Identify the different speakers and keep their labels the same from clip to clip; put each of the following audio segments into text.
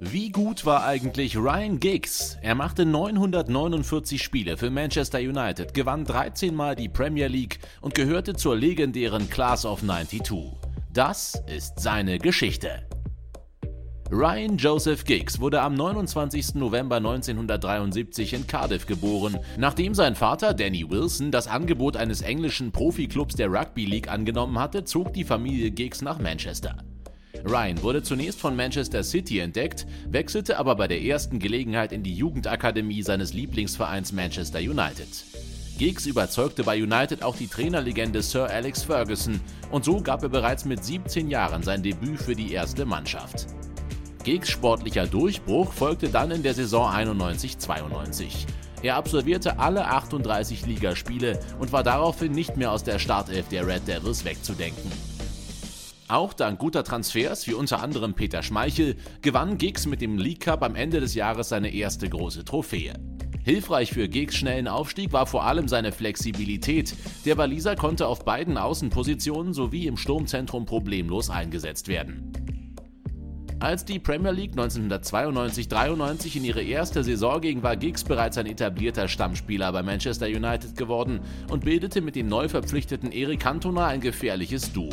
Speaker 1: Wie gut war eigentlich Ryan Giggs? Er machte 949 Spiele für Manchester United, gewann 13 Mal die Premier League und gehörte zur legendären Class of 92. Das ist seine Geschichte. Ryan Joseph Giggs wurde am 29. November 1973 in Cardiff geboren. Nachdem sein Vater Danny Wilson das Angebot eines englischen Profiklubs der Rugby League angenommen hatte, zog die Familie Giggs nach Manchester. Ryan wurde zunächst von Manchester City entdeckt, wechselte aber bei der ersten Gelegenheit in die Jugendakademie seines Lieblingsvereins Manchester United. Giggs überzeugte bei United auch die Trainerlegende Sir Alex Ferguson und so gab er bereits mit 17 Jahren sein Debüt für die erste Mannschaft. Giggs sportlicher Durchbruch folgte dann in der Saison 91-92. Er absolvierte alle 38 Ligaspiele und war daraufhin nicht mehr aus der Startelf der Red Devils wegzudenken. Auch dank guter Transfers wie unter anderem Peter Schmeichel gewann Giggs mit dem League Cup am Ende des Jahres seine erste große Trophäe. Hilfreich für Giggs schnellen Aufstieg war vor allem seine Flexibilität. Der Waliser konnte auf beiden Außenpositionen sowie im Sturmzentrum problemlos eingesetzt werden. Als die Premier League 1992-93 in ihre erste Saison ging, war Giggs bereits ein etablierter Stammspieler bei Manchester United geworden und bildete mit dem neu verpflichteten Eric Cantona ein gefährliches Duo.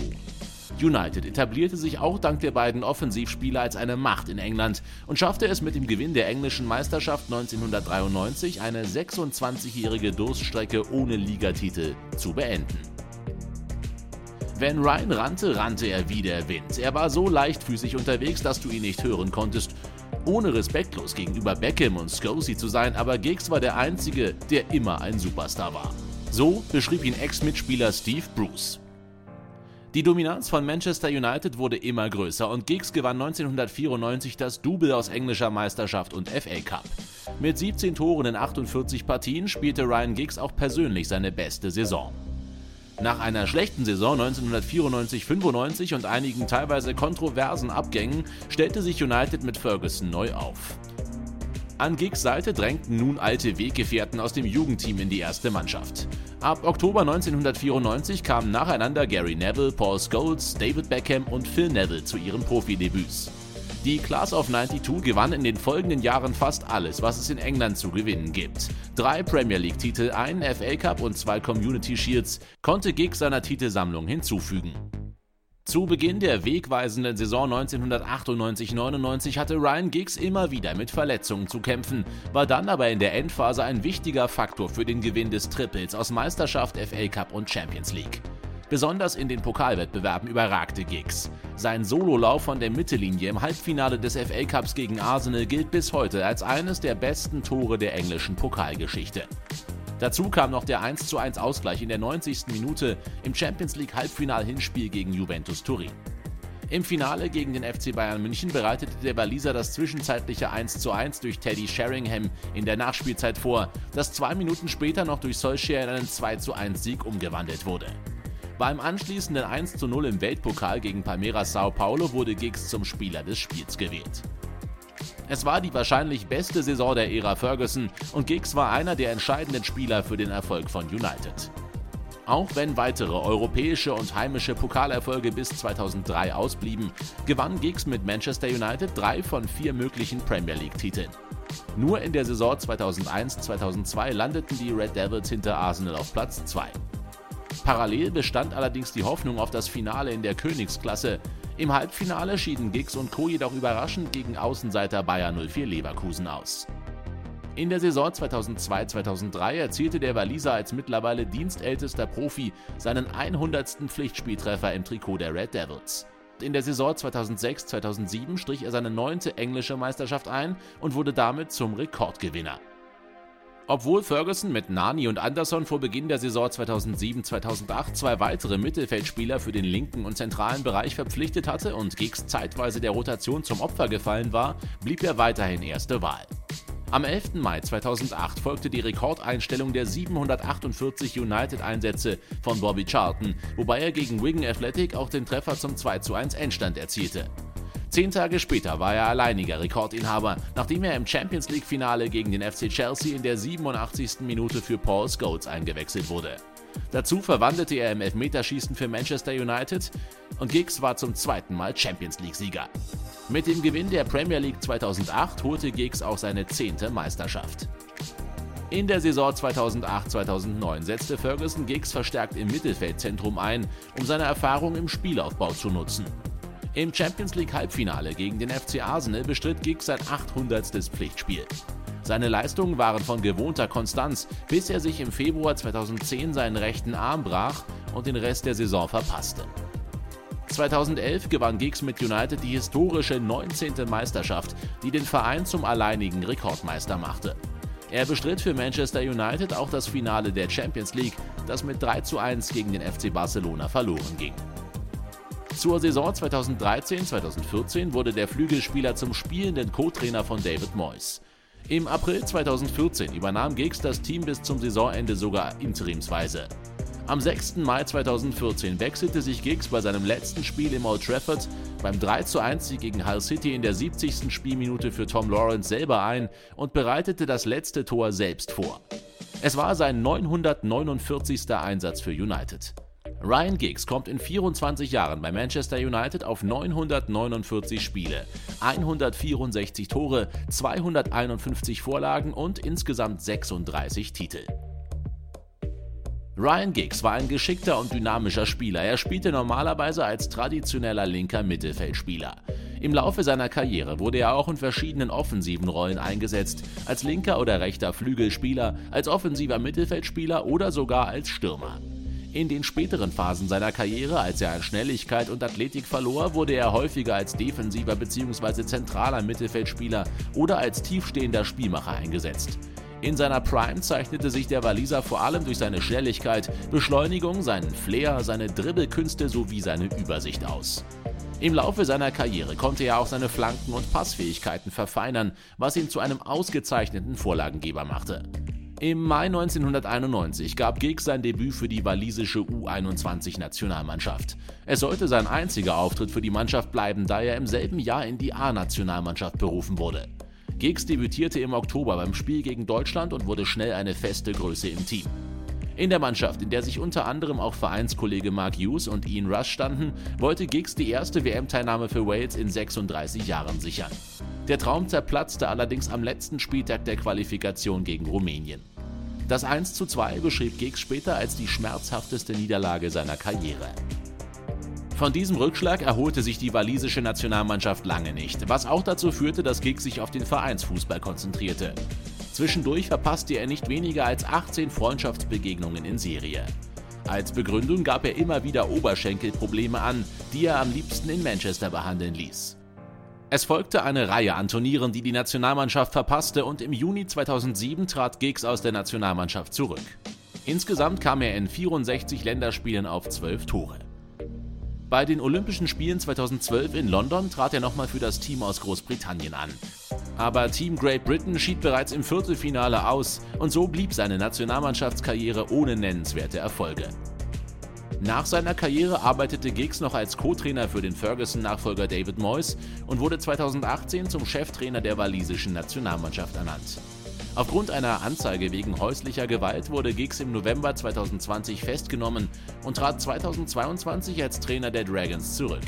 Speaker 1: United etablierte sich auch dank der beiden Offensivspieler als eine Macht in England und schaffte es mit dem Gewinn der englischen Meisterschaft 1993 eine 26-jährige Durststrecke ohne Ligatitel zu beenden. Wenn Ryan rannte, rannte er wie der Wind. Er war so leichtfüßig unterwegs, dass du ihn nicht hören konntest. Ohne respektlos gegenüber Beckham und Scosey zu sein, aber Giggs war der Einzige, der immer ein Superstar war. So beschrieb ihn Ex-Mitspieler Steve Bruce. Die Dominanz von Manchester United wurde immer größer und Giggs gewann 1994 das Double aus englischer Meisterschaft und FA Cup. Mit 17 Toren in 48 Partien spielte Ryan Giggs auch persönlich seine beste Saison. Nach einer schlechten Saison 1994-95 und einigen teilweise kontroversen Abgängen stellte sich United mit Ferguson neu auf. An Giggs Seite drängten nun alte Weggefährten aus dem Jugendteam in die erste Mannschaft. Ab Oktober 1994 kamen nacheinander Gary Neville, Paul Scholes, David Beckham und Phil Neville zu ihren Profidebüts. Die Class of 92 gewann in den folgenden Jahren fast alles, was es in England zu gewinnen gibt. Drei Premier League-Titel, einen FA Cup und zwei Community Shields konnte Giggs seiner Titelsammlung hinzufügen. Zu Beginn der wegweisenden Saison 1998-99 hatte Ryan Giggs immer wieder mit Verletzungen zu kämpfen, war dann aber in der Endphase ein wichtiger Faktor für den Gewinn des Triples aus Meisterschaft, FA Cup und Champions League. Besonders in den Pokalwettbewerben überragte Giggs. Sein Sololauf von der Mittellinie im Halbfinale des FA Cups gegen Arsenal gilt bis heute als eines der besten Tore der englischen Pokalgeschichte. Dazu kam noch der 1:1 Ausgleich in der 90. Minute im Champions League Halbfinal-Hinspiel gegen Juventus Turin. Im Finale gegen den FC Bayern München bereitete der Waliser das zwischenzeitliche 1:1 durch Teddy Sheringham in der Nachspielzeit vor, das zwei Minuten später noch durch Solskjaer in einen 2:1 Sieg umgewandelt wurde. Beim anschließenden 1:0 im Weltpokal gegen Palmeiras Sao Paulo wurde Giggs zum Spieler des Spiels gewählt. Es war die wahrscheinlich beste Saison der Ära Ferguson und Giggs war einer der entscheidenden Spieler für den Erfolg von United. Auch wenn weitere europäische und heimische Pokalerfolge bis 2003 ausblieben, gewann Giggs mit Manchester United drei von vier möglichen Premier League-Titeln. Nur in der Saison 2001-2002 landeten die Red Devils hinter Arsenal auf Platz 2. Parallel bestand allerdings die Hoffnung auf das Finale in der Königsklasse. Im Halbfinale schieden Giggs und Co. jedoch überraschend gegen Außenseiter Bayer 04 Leverkusen aus. In der Saison 2002-2003 erzielte der Waliser als mittlerweile dienstältester Profi seinen 100. Pflichtspieltreffer im Trikot der Red Devils. In der Saison 2006-2007 strich er seine neunte englische Meisterschaft ein und wurde damit zum Rekordgewinner. Obwohl Ferguson mit Nani und Anderson vor Beginn der Saison 2007-2008 zwei weitere Mittelfeldspieler für den linken und zentralen Bereich verpflichtet hatte und Giggs zeitweise der Rotation zum Opfer gefallen war, blieb er weiterhin erste Wahl. Am 11. Mai 2008 folgte die Rekordeinstellung der 748 United-Einsätze von Bobby Charlton, wobei er gegen Wigan Athletic auch den Treffer zum 2:1 Endstand erzielte. Zehn Tage später war er alleiniger Rekordinhaber, nachdem er im Champions League-Finale gegen den FC Chelsea in der 87. Minute für Paul Scholes eingewechselt wurde. Dazu verwandelte er im Elfmeterschießen für Manchester United und Giggs war zum zweiten Mal Champions League-Sieger. Mit dem Gewinn der Premier League 2008 holte Giggs auch seine zehnte Meisterschaft. In der Saison 2008-2009 setzte Ferguson Giggs verstärkt im Mittelfeldzentrum ein, um seine Erfahrung im Spielaufbau zu nutzen. Im Champions League Halbfinale gegen den FC Arsenal bestritt Giggs sein 800. Pflichtspiel. Seine Leistungen waren von gewohnter Konstanz, bis er sich im Februar 2010 seinen rechten Arm brach und den Rest der Saison verpasste. 2011 gewann Giggs mit United die historische 19. Meisterschaft, die den Verein zum alleinigen Rekordmeister machte. Er bestritt für Manchester United auch das Finale der Champions League, das mit 3 zu 1 gegen den FC Barcelona verloren ging. Zur Saison 2013-2014 wurde der Flügelspieler zum spielenden Co-Trainer von David Moyes. Im April 2014 übernahm Giggs das Team bis zum Saisonende sogar interimsweise. Am 6. Mai 2014 wechselte sich Giggs bei seinem letzten Spiel im Old Trafford beim 3:1 Sieg gegen Hull City in der 70. Spielminute für Tom Lawrence selber ein und bereitete das letzte Tor selbst vor. Es war sein 949. Einsatz für United. Ryan Giggs kommt in 24 Jahren bei Manchester United auf 949 Spiele, 164 Tore, 251 Vorlagen und insgesamt 36 Titel. Ryan Giggs war ein geschickter und dynamischer Spieler. Er spielte normalerweise als traditioneller linker Mittelfeldspieler. Im Laufe seiner Karriere wurde er auch in verschiedenen offensiven Rollen eingesetzt, als linker oder rechter Flügelspieler, als offensiver Mittelfeldspieler oder sogar als Stürmer. In den späteren Phasen seiner Karriere, als er an Schnelligkeit und Athletik verlor, wurde er häufiger als defensiver bzw. zentraler Mittelfeldspieler oder als tiefstehender Spielmacher eingesetzt. In seiner Prime zeichnete sich der Waliser vor allem durch seine Schnelligkeit, Beschleunigung, seinen Flair, seine Dribbelkünste sowie seine Übersicht aus. Im Laufe seiner Karriere konnte er auch seine Flanken- und Passfähigkeiten verfeinern, was ihn zu einem ausgezeichneten Vorlagengeber machte. Im Mai 1991 gab Giggs sein Debüt für die walisische U21-Nationalmannschaft. Es sollte sein einziger Auftritt für die Mannschaft bleiben, da er im selben Jahr in die A-Nationalmannschaft berufen wurde. Giggs debütierte im Oktober beim Spiel gegen Deutschland und wurde schnell eine feste Größe im Team. In der Mannschaft, in der sich unter anderem auch Vereinskollege Mark Hughes und Ian Rush standen, wollte Giggs die erste WM-Teilnahme für Wales in 36 Jahren sichern. Der Traum zerplatzte allerdings am letzten Spieltag der Qualifikation gegen Rumänien. Das 1:2 beschrieb Giggs später als die schmerzhafteste Niederlage seiner Karriere. Von diesem Rückschlag erholte sich die walisische Nationalmannschaft lange nicht, was auch dazu führte, dass Giggs sich auf den Vereinsfußball konzentrierte. Zwischendurch verpasste er nicht weniger als 18 Freundschaftsbegegnungen in Serie. Als Begründung gab er immer wieder Oberschenkelprobleme an, die er am liebsten in Manchester behandeln ließ. Es folgte eine Reihe an Turnieren, die die Nationalmannschaft verpasste und im Juni 2007 trat Giggs aus der Nationalmannschaft zurück. Insgesamt kam er in 64 Länderspielen auf 12 Tore. Bei den Olympischen Spielen 2012 in London trat er nochmal für das Team aus Großbritannien an. Aber Team Great Britain schied bereits im Viertelfinale aus und so blieb seine Nationalmannschaftskarriere ohne nennenswerte Erfolge. Nach seiner Karriere arbeitete Giggs noch als Co-Trainer für den Ferguson-Nachfolger David Moyes und wurde 2018 zum Cheftrainer der walisischen Nationalmannschaft ernannt. Aufgrund einer Anzeige wegen häuslicher Gewalt wurde Giggs im November 2020 festgenommen und trat 2022 als Trainer der Dragons zurück.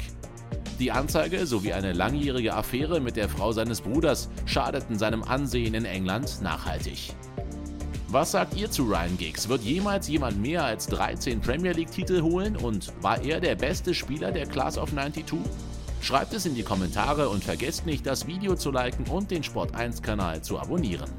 Speaker 1: Die Anzeige sowie eine langjährige Affäre mit der Frau seines Bruders schadeten seinem Ansehen in England nachhaltig. Was sagt ihr zu Ryan Giggs? Wird jemals jemand mehr als 13 Premier League-Titel holen und war er der beste Spieler der Class of 92? Schreibt es in die Kommentare und vergesst nicht, das Video zu liken und den Sport1-Kanal zu abonnieren.